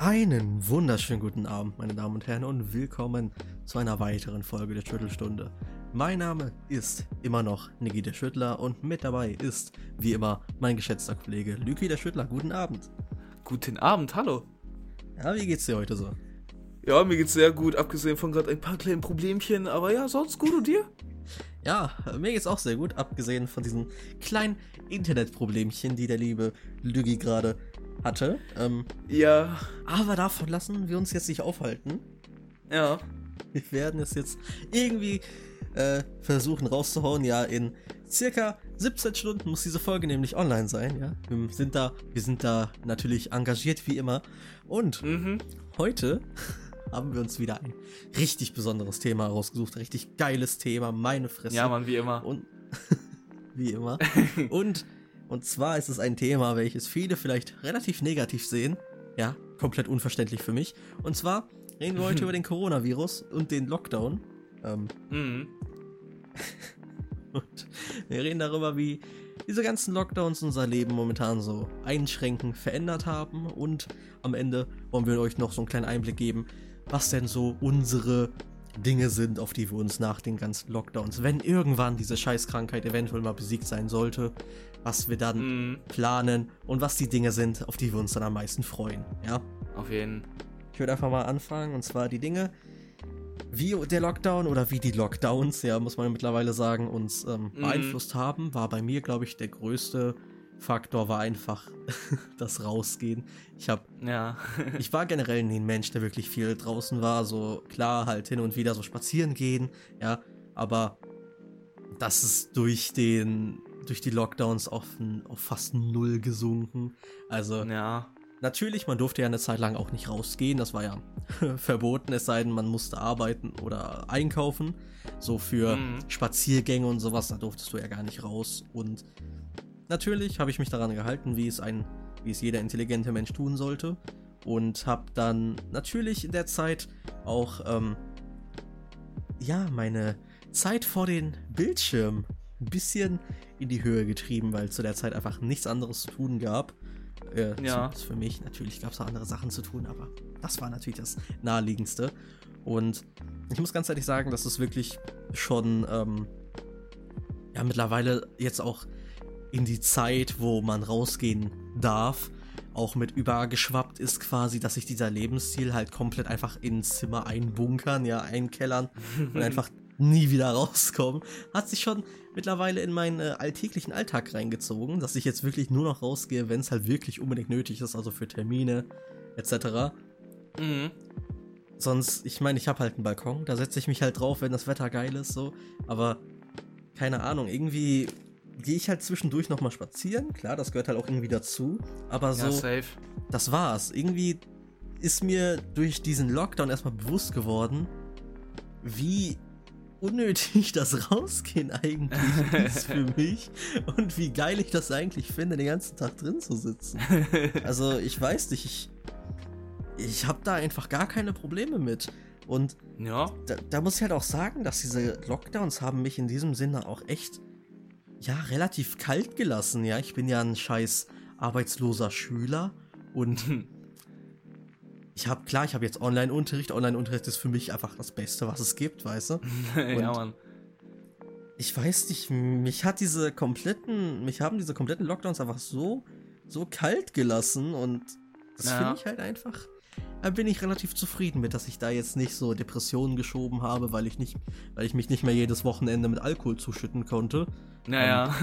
Einen wunderschönen guten Abend, meine Damen und Herren, und willkommen zu einer weiteren Folge der Schüttelstunde. Mein Name ist immer noch Niki der Schüttler und mit dabei ist, wie immer, mein geschätzter Kollege Lüki der Schüttler. Guten Abend. Guten Abend, hallo. Ja, wie geht's dir heute so? Ja, mir geht's sehr gut, abgesehen von gerade ein paar kleinen Problemchen, aber ja, sonst gut und dir? Ja, mir geht's auch sehr gut, abgesehen von diesen kleinen Internetproblemchen, die der liebe Lügi gerade hatte. Ähm, ja. Aber davon lassen wir uns jetzt nicht aufhalten. Ja. Wir werden es jetzt irgendwie äh, versuchen rauszuhauen. Ja, in circa 17 Stunden muss diese Folge nämlich online sein. Ja, wir sind da, wir sind da natürlich engagiert wie immer. Und Mhm. heute haben wir uns wieder ein richtig besonderes Thema rausgesucht. Richtig geiles Thema, meine Fresse. Ja, Mann, wie immer. Und wie immer. Und und zwar ist es ein Thema, welches viele vielleicht relativ negativ sehen. Ja, komplett unverständlich für mich. Und zwar reden wir heute über den Coronavirus und den Lockdown. Ähm, Mhm. und wir reden darüber, wie diese ganzen Lockdowns unser Leben momentan so einschränken, verändert haben. Und am Ende wollen wir euch noch so einen kleinen Einblick geben, was denn so unsere Dinge sind, auf die wir uns nach den ganzen Lockdowns, wenn irgendwann diese Scheißkrankheit eventuell mal besiegt sein sollte, was wir dann Mhm. planen und was die Dinge sind, auf die wir uns dann am meisten freuen. Ja, Auf jeden. ich würde einfach mal anfangen und zwar die Dinge, wie der Lockdown oder wie die Lockdowns, ja, muss man mittlerweile sagen, uns ähm, Mhm. beeinflusst haben, war bei mir, glaube ich, der größte Faktor war einfach das Rausgehen. Ich habe Ja. ich war generell nie ein Mensch, der wirklich viel draußen war. So klar, halt hin und wieder so spazieren gehen, ja. Aber das ist durch den, durch die Lockdowns auf, auf fast null gesunken. Also ja. natürlich, man durfte ja eine Zeit lang auch nicht rausgehen. Das war ja verboten, es sei denn, man musste arbeiten oder einkaufen. So für Mhm. Spaziergänge und sowas, da durftest du ja gar nicht raus. Und natürlich habe ich mich daran gehalten, wie es ein, wie es jeder intelligente Mensch tun sollte. Und habe dann natürlich in der Zeit auch, ähm, ja, meine Zeit vor den Bildschirm ein bisschen in die Höhe getrieben, weil zu der Zeit einfach nichts anderes zu tun gab. Äh, Ja. für mich. Natürlich gab es auch andere Sachen zu tun, aber das war natürlich das naheliegendste. Und ich muss ganz ehrlich sagen, dass es wirklich schon ähm, ja mittlerweile jetzt auch in die Zeit, wo man rausgehen darf, auch mit übergeschwappt ist quasi, dass sich dieser Lebensstil halt komplett einfach ins Zimmer einbunkern, ja, einkellern und einfach nie wieder rauskommen, hat sich schon mittlerweile in meinen äh, alltäglichen Alltag reingezogen, dass ich jetzt wirklich nur noch rausgehe, wenn es halt wirklich unbedingt nötig ist, also für Termine etc. Mhm. Sonst, ich meine, ich habe halt einen Balkon, da setze ich mich halt drauf, wenn das Wetter geil ist, so. Aber keine Ahnung, irgendwie gehe ich halt zwischendurch nochmal spazieren. Klar, das gehört halt auch irgendwie dazu. Aber so, Ja, safe. das war's. Irgendwie ist mir durch diesen Lockdown erstmal bewusst geworden, wie unnötig das Rausgehen eigentlich ist für mich und wie geil ich das eigentlich finde, den ganzen Tag drin zu sitzen. Also ich weiß nicht, ich, ich habe da einfach gar keine Probleme mit. Und Ja. da, da muss ich halt auch sagen, dass diese Lockdowns haben mich in diesem Sinne auch echt, ja, relativ kalt gelassen. Ja, ich bin ja ein scheiß arbeitsloser Schüler und ich habe, klar, ich habe jetzt Online-Unterricht. Online-Unterricht ist für mich einfach das Beste, was es gibt, weißt du? ja, Mann. Ich weiß nicht, mich hat diese kompletten, mich haben diese kompletten Lockdowns einfach so, so kalt gelassen und das Ja. finde ich halt einfach. Bin ich relativ zufrieden mit, dass ich da jetzt nicht so Depressionen geschoben habe, weil ich nicht, weil ich mich nicht mehr jedes Wochenende mit Alkohol zuschütten konnte. Naja.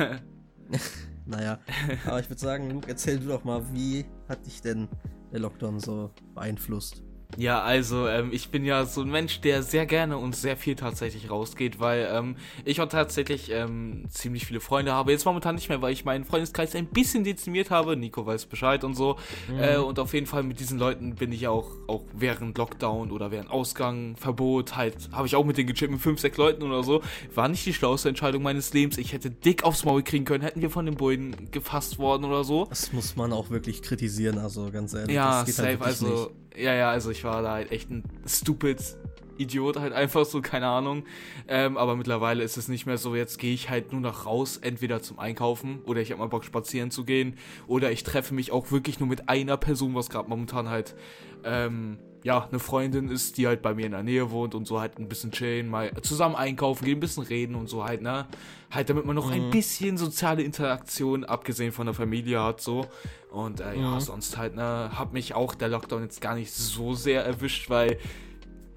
Naja, aber ich würde sagen, Luke, erzähl du doch mal, wie hat dich denn der Lockdown so beeinflusst? Ja, also ähm, ich bin ja so ein Mensch, der sehr gerne und sehr viel tatsächlich rausgeht, weil ähm, ich auch tatsächlich ähm, ziemlich viele Freunde habe. Jetzt momentan nicht mehr, weil ich meinen Freundeskreis ein bisschen dezimiert habe. Nico weiß Bescheid und so. Äh, und auf jeden Fall mit diesen Leuten bin ich auch, auch während Lockdown oder während Ausgang, Verbot, halt, habe ich auch mit denen gechillt, mit fünf, sechs Leuten oder so. War nicht die schlauste Entscheidung meines Lebens. Ich hätte dick aufs Maul kriegen können, hätten wir von den Bullen gefasst worden oder so. Das muss man auch wirklich kritisieren, also ganz ehrlich. Ja, geht safe, halt also, ja, ja, also ich war da halt echt ein stupid Idiot halt einfach so, keine Ahnung. Ähm, aber mittlerweile ist es nicht mehr so, jetzt gehe ich halt nur noch raus, entweder zum Einkaufen oder ich habe mal Bock spazieren zu gehen oder ich treffe mich auch wirklich nur mit einer Person, was gerade momentan halt ähm, ja, eine Freundin ist, die halt bei mir in der Nähe wohnt und so halt ein bisschen chillen, mal zusammen einkaufen gehen, ein bisschen reden und so halt, ne? Halt, damit man noch mhm. ein bisschen soziale Interaktion, abgesehen von der Familie hat, so. Und äh, mhm. ja, sonst halt, ne, hat mich auch der Lockdown jetzt gar nicht so sehr erwischt, weil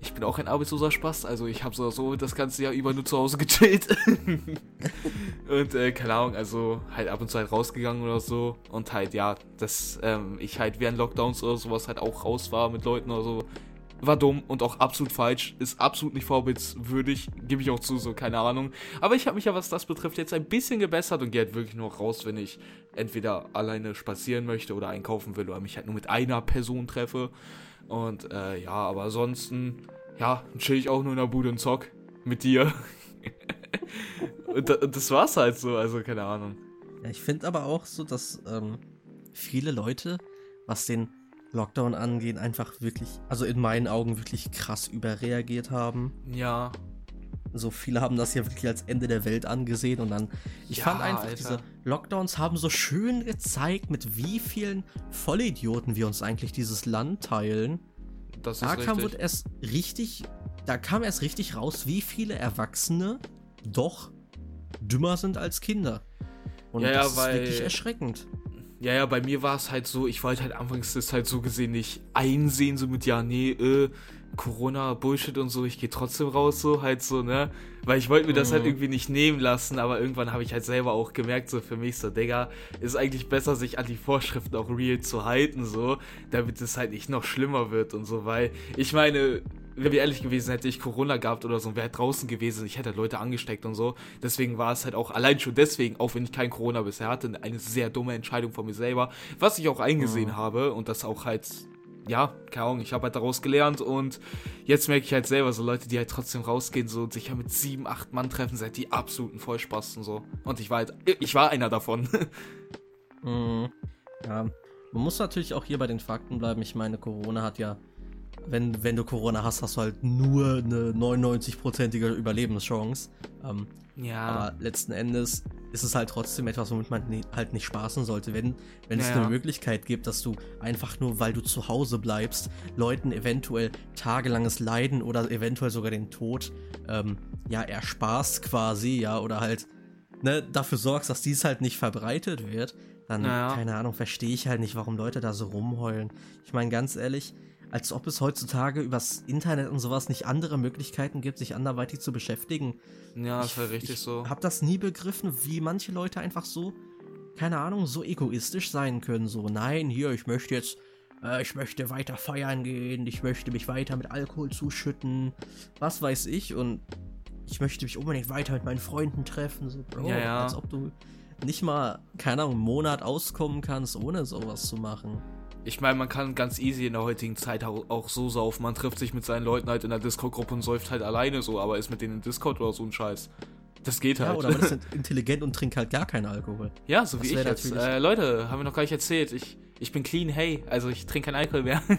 ich bin auch ein arbeitsloser Spaß, also ich habe so, so das ganze Jahr über nur zu Hause gechillt. und äh, keine Ahnung, also halt ab und zu halt rausgegangen oder so. Und halt, ja, dass ähm, ich halt während Lockdowns oder sowas halt auch raus war mit Leuten oder so. War dumm und auch absolut falsch. Ist absolut nicht vorbildswürdig. Gebe ich auch zu, so keine Ahnung. Aber ich habe mich ja, was das betrifft, jetzt ein bisschen gebessert und gehe halt wirklich nur raus, wenn ich entweder alleine spazieren möchte oder einkaufen will oder mich halt nur mit einer Person treffe. Und äh, ja, aber ansonsten, ja, chill ich auch nur in der Bude und zock mit dir. und, das war's halt so, also keine Ahnung. Ja, ich finde aber auch so, dass ähm, viele Leute, was den Lockdown angeht, einfach wirklich, also in meinen Augen wirklich krass überreagiert haben. Ja. So viele haben das ja wirklich als Ende der Welt angesehen und dann, ich ja, fand einfach, Alter. diese Lockdowns haben so schön gezeigt, mit wie vielen Vollidioten wir uns eigentlich dieses Land teilen. Das ist da richtig. kam erst richtig, da kam erst richtig raus, wie viele Erwachsene doch dümmer sind als Kinder. Und ja, das ja, ist wirklich erschreckend. Ja, ja, bei mir war es halt so, ich wollte halt anfangs das halt so gesehen nicht einsehen, so mit, ja, nee, äh, Corona, Bullshit und so, ich gehe trotzdem raus, so halt so, ne? Weil ich wollte mir das halt mhm. irgendwie nicht nehmen lassen, aber irgendwann habe ich halt selber auch gemerkt, so für mich, so, Digga, ist eigentlich besser, sich an die Vorschriften auch real zu halten, so, damit es halt nicht noch schlimmer wird und so, weil ich meine, wenn wir ehrlich gewesen, hätte ich Corona gehabt oder so und wäre halt draußen gewesen, ich hätte Leute angesteckt und so. Deswegen war es halt auch, allein schon deswegen, auch wenn ich kein Corona bisher hatte, eine sehr dumme Entscheidung von mir selber, was ich auch eingesehen mhm. habe und das auch halt ja, keine Ahnung, ich habe halt daraus gelernt und jetzt merke ich halt selber, so Leute, die halt trotzdem rausgehen so und sich ja mit sieben, acht Mann treffen, seid die absoluten Vollspaß und so. Und ich war halt, ich war einer davon. mhm. Ja, man muss natürlich auch hier bei den Fakten bleiben. Ich meine, Corona hat ja, wenn, wenn du Corona hast, hast du halt nur eine 99-prozentige Überlebenschance. Ähm, ja. Aber letzten Endes ist es halt trotzdem etwas, womit man halt nicht spaßen sollte. Wenn, wenn ja, es eine Möglichkeit gibt, dass du einfach nur, weil du zu Hause bleibst, Leuten eventuell tagelanges Leiden oder eventuell sogar den Tod, ähm, ja, ersparst quasi, ja, oder halt, ne, dafür sorgst, dass dies halt nicht verbreitet wird, dann, ja. keine Ahnung, verstehe ich halt nicht, warum Leute da so rumheulen. Ich meine, ganz ehrlich, als ob es heutzutage übers Internet und sowas nicht andere Möglichkeiten gibt, sich anderweitig zu beschäftigen. Ja, ist halt richtig ich so. Hab das nie begriffen, wie manche Leute einfach so, keine Ahnung, so egoistisch sein können. So, nein, hier, ich möchte jetzt, äh, ich möchte weiter feiern gehen, ich möchte mich weiter mit Alkohol zuschütten, was weiß ich, und ich möchte mich unbedingt weiter mit meinen Freunden treffen. So, Bro, ja, ja. als ob du nicht mal, keine Ahnung, einen Monat auskommen kannst, ohne sowas zu machen. Ich meine, man kann ganz easy in der heutigen Zeit auch so saufen. Man trifft sich mit seinen Leuten halt in der Discord-Gruppe und säuft halt alleine so, aber ist mit denen in Discord oder so ein Scheiß. Das geht halt. Ja, oder man ist intelligent und trinkt halt gar keinen Alkohol. Ja, so das wie ich jetzt. Äh, Leute, haben wir noch gar nicht erzählt. Ich, ich bin clean, hey. Also ich trinke keinen Alkohol mehr.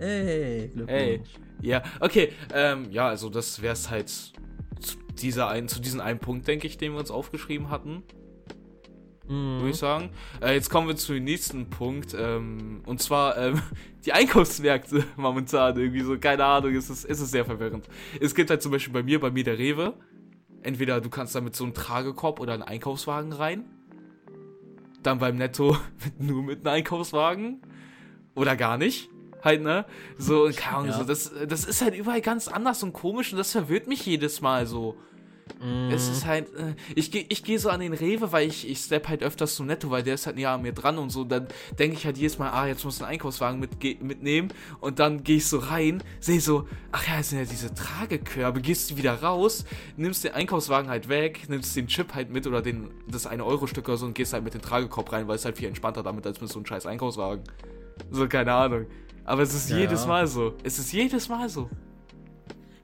Hey, Glückwunsch. Hey. Ja, okay. Ähm, ja, also das wäre es halt zu, dieser ein, zu diesem einen Punkt, denke ich, den wir uns aufgeschrieben hatten mhm. würde ich sagen. Äh, jetzt kommen wir zu dem nächsten Punkt. Ähm, und zwar ähm, die Einkaufsmärkte momentan irgendwie so, keine Ahnung, ist es, ist es sehr verwirrend. Es gibt halt zum Beispiel bei mir, bei mir der Rewe. Entweder du kannst da mit so einem Tragekorb oder einen Einkaufswagen rein. Dann beim Netto mit, nur mit einem Einkaufswagen. Oder gar nicht. Halt, ne? So, keine Ahnung, ja. so, das, das ist halt überall ganz anders und komisch und das verwirrt mich jedes Mal so. Mm. Es ist halt, äh, ich gehe ich geh so an den Rewe, weil ich, ich step halt öfters zum Netto, weil der ist halt näher an mir dran und so. Dann denke ich halt jedes Mal, ah, jetzt muss ich einen Einkaufswagen mit, mitnehmen. Und dann gehe ich so rein, sehe so, ach ja, es sind ja diese Tragekörbe. Gehst du wieder raus, nimmst den Einkaufswagen halt weg, nimmst den Chip halt mit oder den, das eine Euro-Stück oder so und gehst halt mit dem Tragekorb rein, weil es halt viel entspannter damit als mit so einem scheiß Einkaufswagen. So, keine Ahnung. Aber es ist ja, jedes Mal so. Es ist jedes Mal so.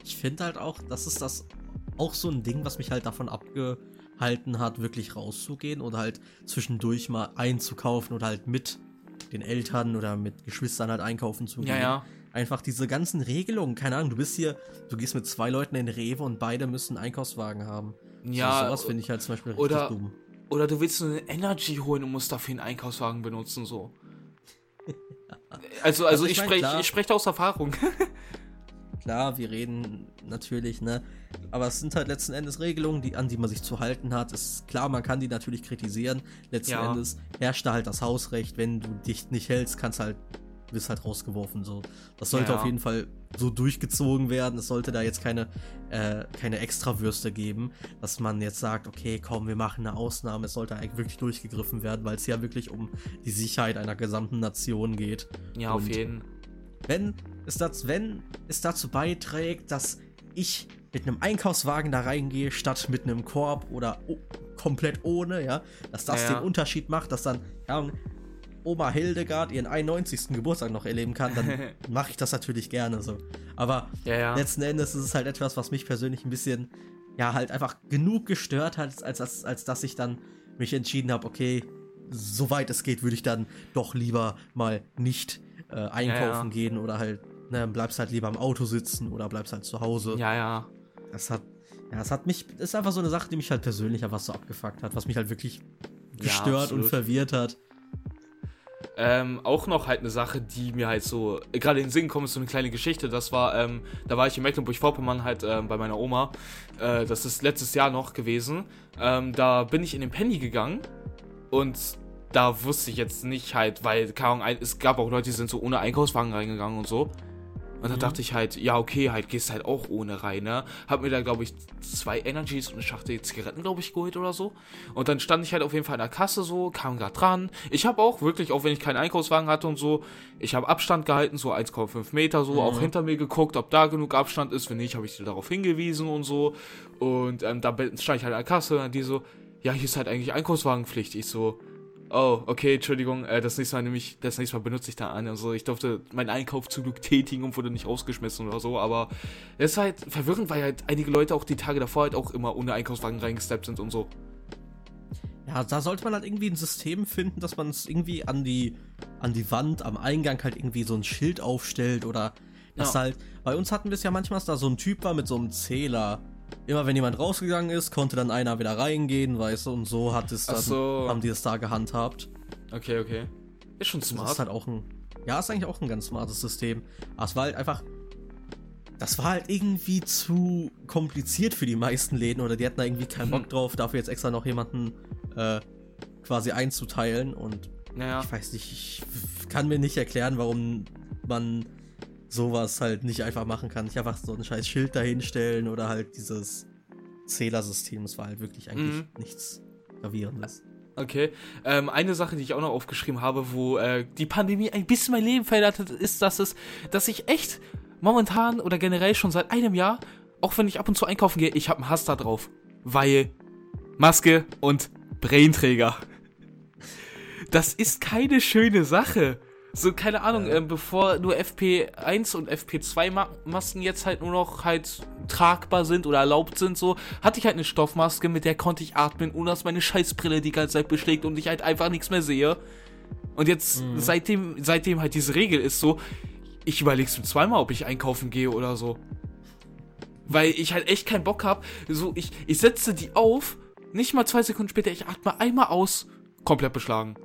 Ich finde halt auch, das ist das auch so ein Ding, was mich halt davon abgehalten hat, wirklich rauszugehen oder halt zwischendurch mal einzukaufen oder halt mit den Eltern oder mit Geschwistern halt einkaufen zu gehen. Ja, ja. Einfach diese ganzen Regelungen, keine Ahnung, du bist hier, du gehst mit zwei Leuten in Rewe und beide müssen einen Einkaufswagen haben. Ja, so, sowas finde ich halt zum Beispiel oder- richtig dumm. Oder du willst eine Energy holen und musst dafür einen Einkaufswagen benutzen, so. Also, also, Also ich ich mein, spreche ich sprech da aus Erfahrung. Klar, wir reden natürlich, ne? Aber es sind halt letzten Endes Regelungen, die, an die man sich zu halten hat. Ist klar, man kann die natürlich kritisieren. Letzten Ja. Endes herrscht da halt das Hausrecht. Wenn du dich nicht hältst, kannst halt, wirst halt rausgeworfen. So. Das sollte Ja. auf jeden Fall so durchgezogen werden. Es sollte da jetzt keine, äh, keine Extrawürste geben, dass man jetzt sagt, okay, komm, wir machen eine Ausnahme. Es sollte eigentlich wirklich durchgegriffen werden, weil es ja wirklich um die Sicherheit einer gesamten Nation geht. ja, auf Und jeden. wenn es, das, wenn es dazu beiträgt, dass ich mit einem Einkaufswagen da reingehe, statt mit einem Korb oder o- komplett ohne, ja, dass das Ja, den Unterschied macht, dass dann ja, Oma Hildegard ihren 91. Geburtstag noch erleben kann, dann mache ich das natürlich gerne so. Aber Ja, ja. letzten Endes ist es halt etwas, was mich persönlich ein bisschen, ja, halt einfach genug gestört hat, als, als, als dass ich dann mich entschieden habe, okay, soweit es geht, würde ich dann doch lieber mal nicht äh, einkaufen gehen oder halt, ne, bleibst halt lieber im Auto sitzen oder bleibst halt zu Hause. Ja, ja. Das hat, ja, das hat mich, das ist einfach so eine Sache, die mich halt persönlich einfach so abgefuckt hat, was mich halt wirklich gestört und absolut. verwirrt hat. Ähm, auch noch halt eine Sache, die mir halt so, äh, gerade in den Sinn kommt, ist so eine kleine Geschichte. Das war, ähm, da war ich in Mecklenburg-Vorpommern halt ähm, bei meiner Oma. Äh, das ist letztes Jahr noch gewesen. Ähm, da bin ich in den Penny gegangen und da wusste ich jetzt nicht halt, weil, keine Ahnung, es gab auch Leute, die sind so ohne Einkaufswagen reingegangen und so. Und dann Mhm. dachte ich halt, ja, okay, halt gehst halt auch ohne rein, ne? Hab mir da, glaube ich, zwei Energies und eine Schachtel Zigaretten, glaube ich, geholt oder so. Und dann stand ich halt auf jeden Fall an der Kasse so, kam grad dran. Ich habe auch wirklich, auch wenn ich keinen Einkaufswagen hatte und so, ich habe Abstand gehalten, so 1,5 Meter, so, Mhm. auch hinter mir geguckt, ob da genug Abstand ist. Wenn nicht, habe ich dir darauf hingewiesen und so. Und ähm, da stand ich halt an der Kasse und die so, ja, hier ist halt eigentlich Einkaufswagenpflicht. Ich so, oh, okay, Entschuldigung, äh, das nächste Mal nämlich, das nächste Mal benutze ich da an. Also ich durfte meinen Einkauf zum Glück tätigen und wurde nicht rausgeschmissen oder so, aber es ist halt verwirrend, weil halt einige Leute auch die Tage davor halt auch immer ohne Einkaufswagen reingesteppt sind und so. Ja, da sollte man halt irgendwie ein System finden, dass man es irgendwie an die, an die Wand am Eingang halt irgendwie so ein Schild aufstellt oder dass Ja. halt, bei uns hatten wir es ja manchmal, dass da so ein Typ war mit so einem Zähler. Immer wenn jemand rausgegangen ist, konnte dann einer wieder reingehen, weißt du, und so hat es dann, so. haben die es da gehandhabt. Okay, okay. Ist schon Das smart. ist halt auch ein, ja, ist eigentlich auch ein ganz smartes System. Aber es war halt einfach, das war halt irgendwie zu kompliziert für die meisten Läden oder die hatten da irgendwie keinen Hm. Bock drauf, dafür jetzt extra noch jemanden äh, quasi einzuteilen und naja. ich weiß nicht, ich kann mir nicht erklären, warum man sowas halt nicht einfach machen kann. Nicht einfach so ein scheiß Schild dahinstellen oder halt dieses Zählersystem. Das war halt wirklich eigentlich Mhm. nichts Gravierendes. Okay. Ähm, eine Sache, die ich auch noch aufgeschrieben habe, wo äh, die Pandemie ein bisschen mein Leben verändert hat, ist, dass es, dass ich echt momentan oder generell schon seit einem Jahr, auch wenn ich ab und zu einkaufen gehe, ich habe einen Hass da drauf. Weil Maske und Brainträger. Das ist keine schöne Sache. So, keine Ahnung, ähm, bevor nur FP1 und FP2-Masken jetzt halt nur noch halt tragbar sind oder erlaubt sind, so, hatte ich halt eine Stoffmaske, mit der konnte ich atmen, ohne dass meine Scheißbrille die ganze Zeit beschlägt und ich halt einfach nichts mehr sehe. Und jetzt, Mhm. seitdem, seitdem halt diese Regel ist so, ich überleg's mir zweimal, ob ich einkaufen gehe oder so. Weil ich halt echt keinen Bock hab. So, ich, ich setze die auf, nicht mal zwei Sekunden später, ich atme einmal aus, komplett beschlagen.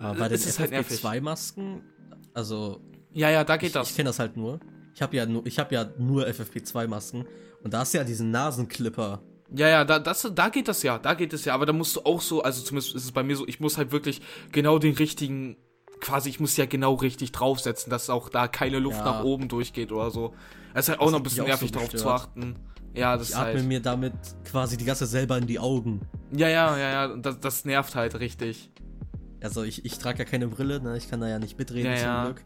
Aber bei den halt nervig. FFP2-Masken, also Ja, ja, da geht ich, das. ich kenne das halt nur. Ich habe ja nur, ich habe ja nur FFP2-Masken und da ist ja diesen Nasenclipper. Ja, ja, da, das, da geht das ja, da geht es ja, aber da musst du auch so, also zumindest ist es bei mir so, ich muss halt wirklich genau den richtigen, quasi, ich muss ja genau richtig draufsetzen, dass auch da keine Luft Ja. nach oben durchgeht oder so. Es ist halt auch Das noch hat ein bisschen auch nervig so drauf zu achten. Ja, das Ich ist atme halt. mir damit quasi die ganze selber in die Augen. Ja, ja, ja, ja, das, das nervt halt richtig. Also ich, ich trage ja keine Brille, ne? Ich kann da ja nicht mitreden Ja, zum ja. Glück.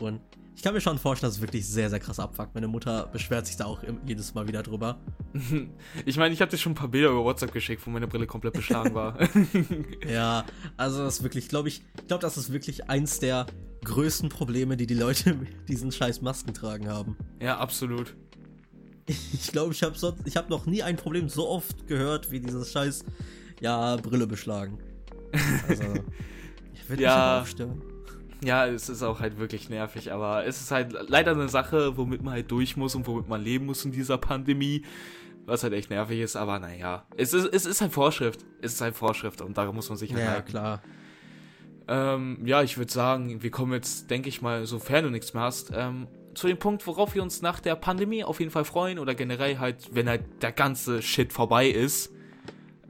Und ich kann mir schon vorstellen, dass es wirklich sehr, sehr krass abfuckt. Meine Mutter beschwert sich da auch jedes Mal wieder drüber. Ich meine, ich habe dir schon ein paar Bilder über WhatsApp geschickt, wo meine Brille komplett beschlagen war. Ja, also das ist wirklich, glaube ich, ich glaube, das ist wirklich eins der größten Probleme, die die Leute mit diesen scheiß Masken tragen haben. ja, absolut. Ich glaube, ich habe habe noch nie ein Problem so oft gehört wie dieses scheiß, ja, Brille beschlagen. Also, Ich würde Ja. mich aber aufstören. Ja, es ist auch halt wirklich nervig, aber es ist halt leider eine Sache, womit man halt durch muss und womit man leben muss in dieser Pandemie. Was halt echt nervig ist, aber naja. Es ist, es ist halt Vorschrift. Es ist halt Vorschrift und daran muss man sich halt Ja, halten. klar. Ähm, ja, ich würde sagen, wir kommen jetzt, denke ich mal, sofern du nichts mehr hast, ähm, zu dem Punkt, worauf wir uns nach der Pandemie auf jeden Fall freuen oder generell halt, wenn halt der ganze Shit vorbei ist.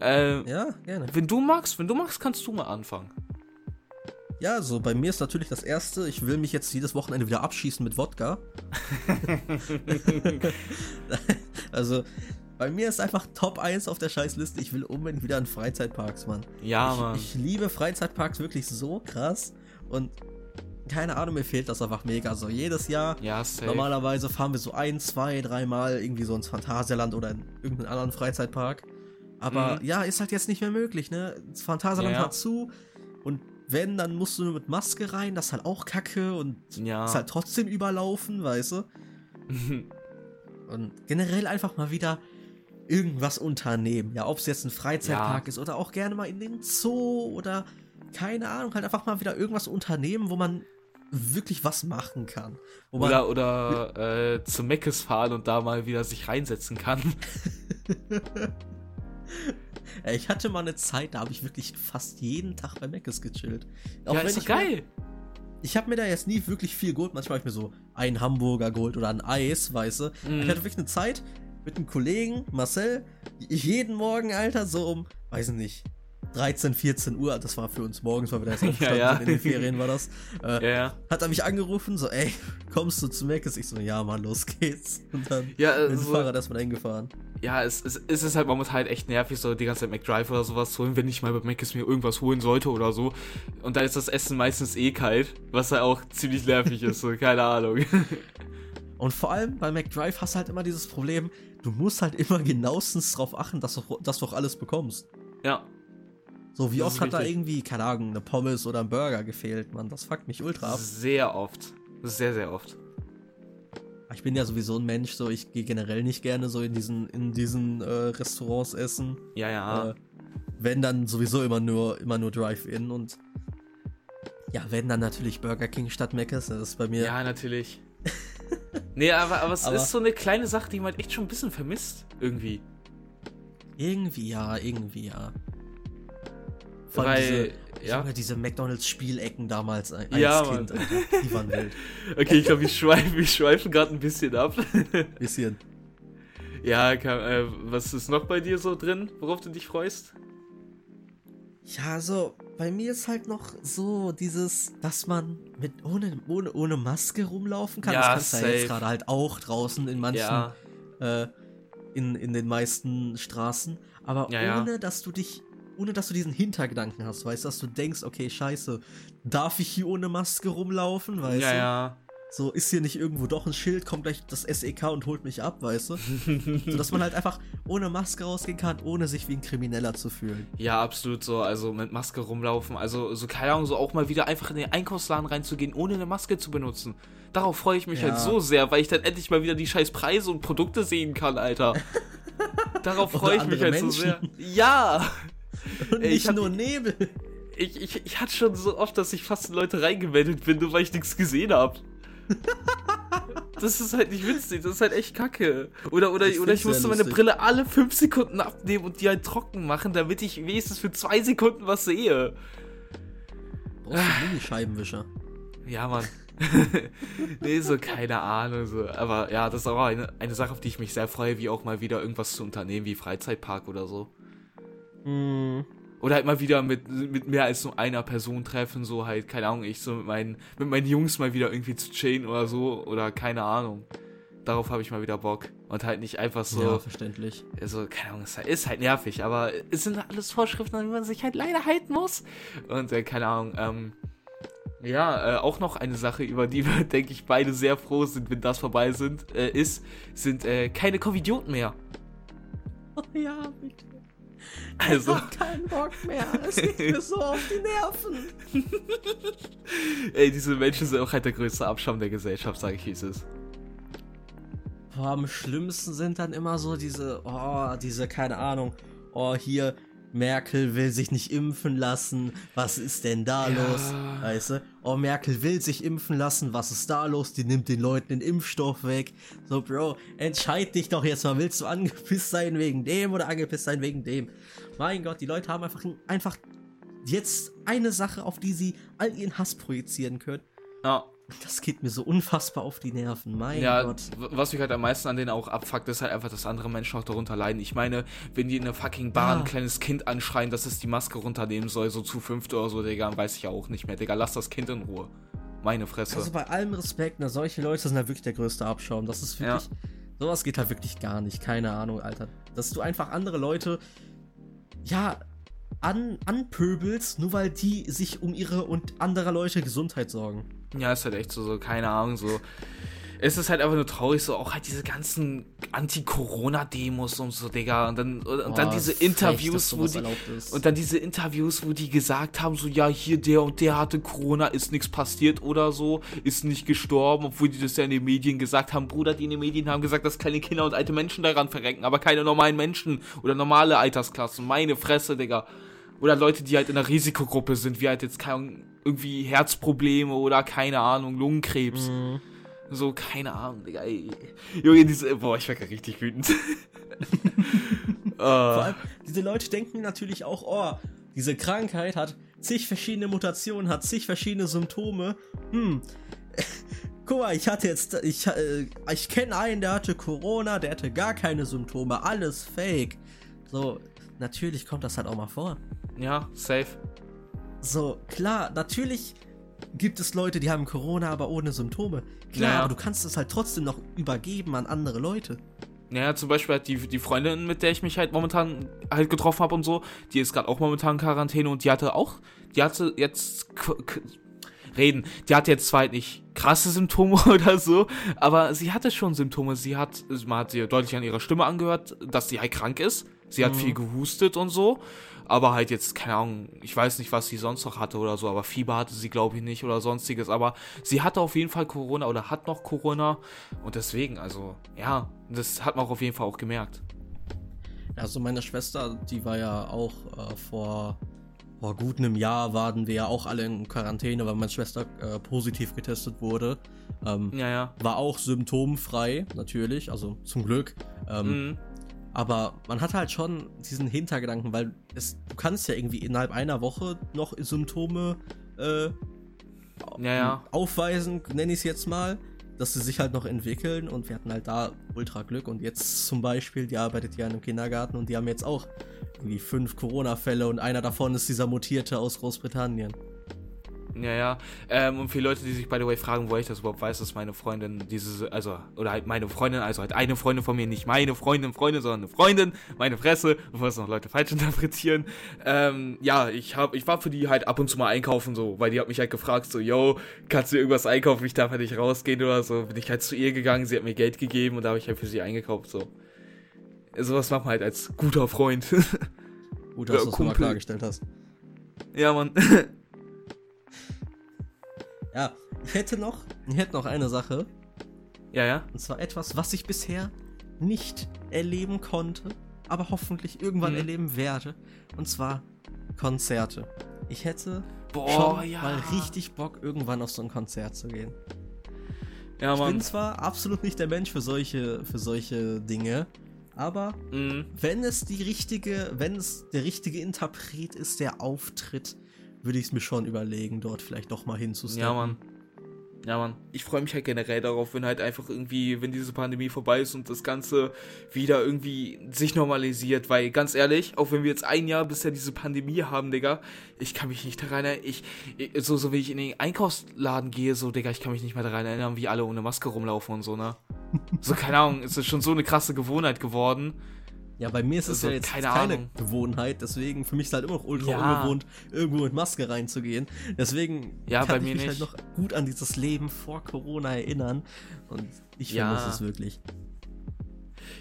Äh, Ja, gerne. Wenn du magst, wenn du magst, kannst du mal anfangen. Ja, so bei mir ist natürlich das erste, ich will mich jetzt jedes Wochenende wieder abschießen mit Wodka. also, bei mir ist einfach Top 1 auf der Scheißliste. Ich will unbedingt wieder in Freizeitparks, Mann. Ja, Mann. Ich, ich liebe Freizeitparks wirklich so krass und keine Ahnung, mir fehlt das einfach mega. So jedes Jahr, ja, safe. normalerweise fahren wir so ein, zwei, dreimal irgendwie so ins Phantasialand oder in irgendeinen anderen Freizeitpark. Aber Mhm. ja, ist halt jetzt nicht mehr möglich, ne? Das Phantasialand Ja, war zu und wenn, dann musst du nur mit Maske rein, das ist halt auch kacke und Ja. ist halt trotzdem überlaufen, weißt du? Und generell einfach mal wieder irgendwas unternehmen. Ja, ob es jetzt ein Freizeitpark Ja. ist oder auch gerne mal in den Zoo oder keine Ahnung, halt einfach mal wieder irgendwas unternehmen, wo man wirklich was machen kann. Oder oder äh, zu Meckes fahren und da mal wieder sich reinsetzen kann. Ich hatte mal eine Zeit, da habe ich wirklich fast jeden Tag bei Mc's gechillt. Auch ja, wenn ist ich geil. ich habe mir da jetzt nie wirklich viel geholt. Manchmal habe ich mir so einen Hamburger geholt oder ein Eis, weißt du. Mhm. Ich hatte wirklich eine Zeit mit einem Kollegen, Marcel, jeden Morgen, Alter, so um, weiß ich nicht, 13, 14 Uhr, das war für uns morgens, weil wir da jetzt aufgestanden ja. sind, in den Ferien war das, äh, Ja, ja. hat er mich angerufen, so, ey, kommst du zu Mc's? Ich so, ja, Mann, los geht's. Und dann Ja, mit dem also- Fahrrad erstmal hingefahren. Ja, es, es, es ist halt momentan halt echt nervig, so die ganze Zeit McDrive oder sowas zu holen, wenn ich mal bei Mc's mir irgendwas holen sollte oder so. Und da ist das Essen meistens eh kalt, was halt auch ziemlich nervig ist, so, keine Ahnung. Und vor allem bei McDrive hast du halt immer dieses Problem, du musst halt immer genauestens drauf achten, dass du, dass du auch alles bekommst. ja. So, wie Das oft hat da irgendwie, keine Ahnung, eine Pommes oder ein Burger gefehlt, Mann. Das fuckt mich ultra ab. Sehr oft. Sehr, sehr oft. Ich bin ja sowieso ein Mensch, so ich gehe generell nicht gerne so in diesen, in diesen äh, Restaurants essen. Ja, ja. Äh, wenn dann sowieso immer nur, immer nur Drive-In und ja, wenn dann natürlich Burger King statt Mc's, das ist bei mir. Ja, natürlich. nee, aber, aber es Aber- ist so eine kleine Sache, die man echt schon ein bisschen vermisst. Irgendwie. Irgendwie ja, irgendwie ja. Vor allem Weil, diese, ja. Junge, diese McDonalds-Spielecken damals ein- als Ja, Kind, Mann. Alter, die waren wild. Okay, ich glaube, wir schweifen, wir schweifen gerade ein bisschen ab. Bisschen. ja, kann, äh, was ist noch bei dir so drin, worauf du dich freust? Ja, so, bei mir ist halt noch so dieses, dass man mit ohne, ohne, ohne Maske rumlaufen kann. Ja, das kannst du ja jetzt gerade halt auch draußen in manchen, Ja, äh, in, in den meisten Straßen. Aber ja. ohne, dass du dich, ohne dass du diesen Hintergedanken hast, weißt du, dass du denkst, okay, scheiße, darf ich hier ohne Maske rumlaufen, weißt ja, du? ja. So, ist hier nicht irgendwo doch ein Schild, kommt gleich das SEK und holt mich ab, weißt du? so, dass man halt einfach ohne Maske rausgehen kann, ohne sich wie ein Krimineller zu fühlen. Ja, absolut so. Also mit Maske rumlaufen. Also, so keine Ahnung, so auch mal wieder einfach in den Einkaufsladen reinzugehen, ohne eine Maske zu benutzen. Darauf freue ich mich Ja. halt so sehr, weil ich dann endlich mal wieder die scheiß Preise und Produkte sehen kann, Alter. Darauf freue ich mich halt so sehr. Menschen. Ja! Und Ey, ich nicht hab- nur Nebel. Ich, ich, ich hatte schon so oft, dass ich fast in Leute reingemeldet bin, nur weil ich nichts gesehen habe. Das ist halt nicht witzig, das ist halt echt kacke. Oder, oder, Ich oder ich musste meine. Brille alle 5 Sekunden abnehmen und die halt trocken machen, damit ich wenigstens für 2 Sekunden was sehe. Brauchst du Minischeibenwischer. Ja, Mann. nee, so keine Ahnung. So. Aber ja, das ist auch eine, eine Sache, auf die ich mich sehr freue, wie auch mal wieder irgendwas zu unternehmen, wie Freizeitpark oder so. Hm. Oder halt mal wieder mit, mit mehr als nur einer Person treffen, so halt, keine Ahnung, ich so mit meinen, mit meinen Jungs mal wieder irgendwie zu chillen oder so, oder keine Ahnung. Darauf habe ich mal wieder Bock. Und halt nicht einfach so, Ja, verständlich. also, keine Ahnung, es ist halt nervig, aber es sind alles Vorschriften, an die man sich halt leider halten muss. Und äh, keine Ahnung, ähm, ja, äh, auch noch eine Sache, über die wir, denke ich, beide sehr froh sind, wenn das vorbei sind, äh, ist, sind äh, keine Covidioten mehr. Ja, bitte. Also, Ich hab keinen Bock mehr. Es geht mir so auf die Nerven. ey, diese Menschen sind auch halt der größte Abschaum der Gesellschaft, sage ich, wie es ist. Boah, am schlimmsten sind dann immer so diese, oh, diese, keine Ahnung, oh, hier, Merkel will sich nicht impfen lassen. Was ist denn da Ja. los? Weißt du? Oh, Merkel will sich impfen lassen. Was ist da los? Die nimmt den Leuten den Impfstoff weg. So, Bro, entscheid dich doch jetzt mal. Willst du angepisst sein wegen dem oder angepisst sein wegen dem? Mein Gott, die Leute haben einfach, einfach jetzt eine Sache, auf die sie all ihren Hass projizieren können. Ja. Das geht mir so unfassbar auf die Nerven. Mein Ja, Gott. was mich halt am meisten an denen auch abfuckt, ist halt einfach, dass andere Menschen auch darunter leiden. Ich meine, wenn die in der fucking Bahn ein Ja. kleines Kind anschreien, dass es die Maske runternehmen soll, so zu fünft oder so, Digga, weiß ich ja auch nicht mehr. Digga, lass das Kind in Ruhe. Meine Fresse. Also bei allem Respekt, na, solche Leute sind halt wirklich der größte Abschaum. Das ist wirklich. Sowas geht halt wirklich gar nicht. Keine Ahnung, Alter. Dass du einfach andere Leute, ja, an, anpöbelst, nur weil die sich um ihre und anderer Leute Gesundheit sorgen. Ja, ist halt echt so, so, keine Ahnung, so. Es ist halt einfach nur traurig, so auch halt diese ganzen Anti-Corona-Demos und so, Digga. Und dann, und, und dann Boah, diese frech, Interviews, dass wo die, und dann diese Interviews, wo die gesagt haben, so, ja, hier der und der hatte Corona, ist nichts passiert oder so, ist nicht gestorben, obwohl die das ja in den Medien gesagt haben. Bruder, die in den Medien haben gesagt, dass kleine Kinder und alte Menschen daran verrecken, aber keine normalen Menschen oder normale Altersklassen. Meine Fresse, Digga. Oder Leute, die halt in einer Risikogruppe sind, wie halt jetzt kein, irgendwie Herzprobleme oder keine Ahnung, Lungenkrebs. Mhm. So, keine Ahnung, Digga. Ey. Junge, diese. Boah, ich werde richtig wütend. Vor uh, allem, diese Leute denken natürlich auch, oh, diese Krankheit hat zig verschiedene Mutationen, hat zig verschiedene Symptome. Hm. Guck mal, ich hatte jetzt, ich, äh, ich kenne einen, der hatte Corona, der hatte gar keine Symptome, alles fake. So, natürlich kommt das halt auch mal vor. Ja, safe. So, klar, natürlich gibt es Leute, die haben Corona, aber ohne Symptome. Klar, Ja. aber du kannst es halt trotzdem noch übergeben an andere Leute. Naja, zum Beispiel halt die, die Freundin, mit der ich mich halt momentan halt getroffen habe und so, die ist gerade auch momentan in Quarantäne und die hatte auch, die hatte jetzt reden, die hatte jetzt zwar halt nicht krasse Symptome oder so, aber sie hatte schon Symptome. Sie hat, man hat ihr deutlich an ihrer Stimme angehört, dass sie halt krank ist. Sie hat Mhm. viel gehustet und so, aber halt jetzt, keine Ahnung, ich weiß nicht, was sie sonst noch hatte oder so, aber Fieber hatte sie, glaube ich, nicht oder sonstiges. Aber sie hatte auf jeden Fall Corona oder hat noch Corona und deswegen, also, ja, das hat man auch auf jeden Fall auch gemerkt. Also meine Schwester, die war ja auch äh, vor, vor gut einem Jahr, waren wir ja auch alle in Quarantäne, weil meine Schwester äh, positiv getestet wurde. Ähm, Ja, ja. War auch symptomfrei, natürlich, also zum Glück. Ähm, Mhm. Aber man hat halt schon diesen Hintergedanken, weil es, du kannst ja irgendwie innerhalb einer Woche noch Symptome äh, Ja, ja. aufweisen, nenne ich es jetzt mal, dass sie sich halt noch entwickeln und wir hatten halt da ultra Glück und jetzt zum Beispiel, die arbeitet ja in einem Kindergarten und die haben jetzt auch irgendwie fünf Corona-Fälle und einer davon ist dieser Mutierte aus Großbritannien. Ja, ja. Ähm, und für Leute, die sich, by the way, fragen, wo ich das überhaupt weiß, dass meine Freundin diese, also, oder halt meine Freundin, also halt eine Freundin von mir, nicht meine Freundin, Freundin, sondern eine Freundin, meine Fresse, bevor es noch Leute falsch interpretieren. Ähm, ja, ich hab, ich war für die halt ab und zu mal einkaufen, so, weil die hat mich halt gefragt, so, yo, kannst du irgendwas einkaufen, ich darf halt nicht rausgehen oder so. Bin ich halt zu ihr gegangen, sie hat mir Geld gegeben und da habe ich halt für sie eingekauft, so. Sowas macht man halt als guter Freund. Gut, dass Ja, du das mal klargestellt hast. ja, Mann. Ja, ich hätte noch, ich hätte noch eine Sache. ja, ja. Und zwar etwas, was ich bisher nicht erleben konnte, aber hoffentlich irgendwann Mhm. erleben werde. Und zwar Konzerte. Ich hätte Boah, schon ja. mal richtig Bock, irgendwann auf so ein Konzert zu gehen. Ja, Ich Mann. bin zwar absolut nicht der Mensch für solche, für solche Dinge, aber Mhm. wenn es die richtige, wenn es der richtige Interpret ist, der auftritt, würde ich es mir schon überlegen, dort vielleicht doch mal hinzusteppen. Ja, Mann. Ja, Mann. Ich freue mich halt generell darauf, wenn halt einfach irgendwie, wenn diese Pandemie vorbei ist und das Ganze wieder irgendwie sich normalisiert, weil ganz ehrlich, auch wenn wir jetzt ein Jahr bisher diese Pandemie haben, Digga, ich kann mich nicht daran erinnern, ich, ich so, so wie ich in den Einkaufsladen gehe, so, Digga, ich kann mich nicht mehr daran erinnern, wie alle ohne Maske rumlaufen und so, ne? So, keine Ahnung, es ist schon so eine krasse Gewohnheit geworden. Ja, bei mir ist es Also, ja jetzt keine keine. Gewohnheit, deswegen für mich ist halt immer noch ultra Ja. ungewohnt, irgendwo mit Maske reinzugehen. Deswegen Ja, kann ich mich nicht. halt noch gut an dieses Leben vor Corona erinnern. Und ich Ja. vermisse es wirklich.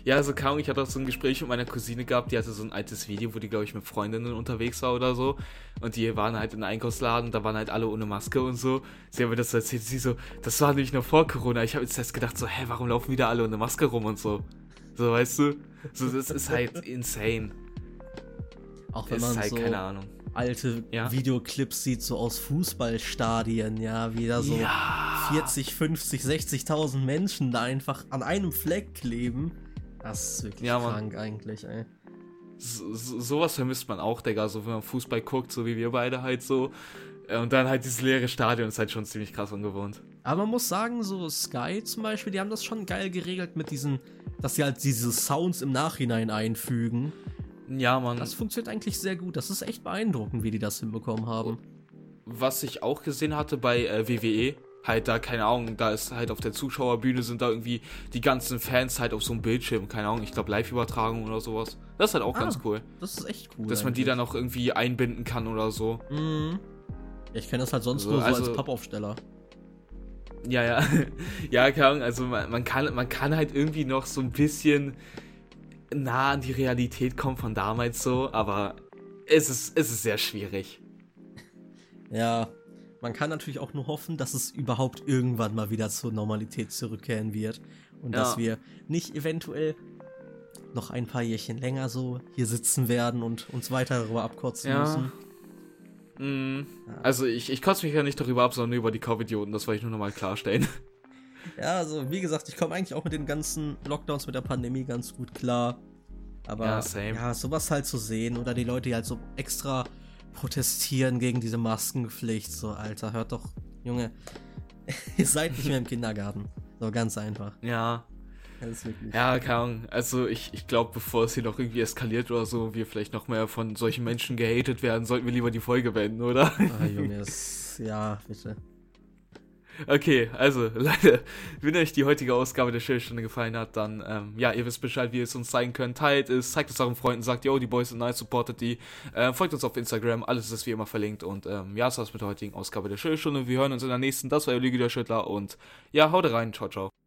Ja, also kaum, ich hatte auch so ein Gespräch mit meiner Cousine gehabt, die hatte so ein altes Video, wo die, glaube ich, mit Freundinnen unterwegs war oder so. Und die waren halt in einem Einkaufsladen, da waren halt alle ohne Maske und so. Sie haben mir das so erzählt, sie so, das war nämlich noch vor Corona. Ich habe jetzt erst gedacht, so, hä, warum laufen wieder alle ohne Maske rum und so. So, weißt du? So, das ist halt insane. Auch wenn man halt so keine Ahnung. alte Ja. Videoclips sieht, so aus Fußballstadien, ja, wie da so Ja. 40, 50, 60.000 Menschen da einfach an einem Fleck kleben. Das ist wirklich Ja, Mann. krank eigentlich, ey. So, so, sowas vermisst man auch, Digga, so wenn man Fußball guckt, so wie wir beide halt so. Äh, Und dann halt dieses leere Stadion ist halt schon ziemlich krass ungewohnt. Aber man muss sagen, so Sky zum Beispiel, die haben das schon geil geregelt mit diesen, dass sie halt diese Sounds im Nachhinein einfügen. Ja, Mann. Das funktioniert eigentlich sehr gut. Das ist echt beeindruckend, wie die das hinbekommen haben. was ich auch gesehen hatte bei äh, WWE, halt da, keine Ahnung, da ist halt auf der Zuschauerbühne sind da irgendwie die ganzen Fans halt auf so einem Bildschirm, keine Ahnung, ich glaube Live-Übertragung oder sowas. Das ist halt auch Ah, ganz cool. Das ist echt cool. Dass man die eigentlich. dann auch irgendwie einbinden kann oder so. Mhm. Ich kenne das halt sonst So, nur so also- als Pappaufsteller. Ja, ja. ja, keine Ahnung, also man, man, kann, man kann halt irgendwie noch so ein bisschen nah an die Realität kommen von damals so, aber es ist, es ist sehr schwierig. Ja, man kann natürlich auch nur hoffen, dass es überhaupt irgendwann mal wieder zur Normalität zurückkehren wird. Und dass Ja. wir nicht eventuell noch ein paar Jährchen länger so hier sitzen werden und uns weiter darüber abkotzen Ja. müssen. Mm, Also ich, ich kotze mich ja nicht darüber ab, sondern über die Kaufidioten, das wollte ich nur nochmal klarstellen. Ja, also wie gesagt, ich komme eigentlich auch mit den ganzen Lockdowns mit der Pandemie ganz gut klar. Aber Ja, ja, sowas halt zu sehen oder die Leute, die halt so extra protestieren gegen diese Maskenpflicht, so Alter, hört doch, Junge, ihr seid nicht mehr im Kindergarten. So ganz einfach. Ja. Ja, keine Ahnung. Also ich, ich glaube, bevor es hier noch irgendwie eskaliert oder so, wir vielleicht noch mehr von solchen Menschen gehatet werden, sollten wir lieber die Folge beenden, oder? Ah, Junge, das, ja, bitte. Okay, also Leute, wenn euch die heutige Ausgabe der Schillstunde gefallen hat, dann, ähm, ja, ihr wisst Bescheid, wie ihr es uns zeigen könnt. Teilt es, zeigt es euren Freunden, sagt, yo, die Boys sind nice, supportet die. Äh, folgt uns auf Instagram, alles ist wie immer verlinkt. Und ähm, ja, das war's mit der heutigen Ausgabe der Schillstunde. Wir hören uns in der nächsten. Das war Lüge der Schüttler und ja, haut rein, ciao, ciao.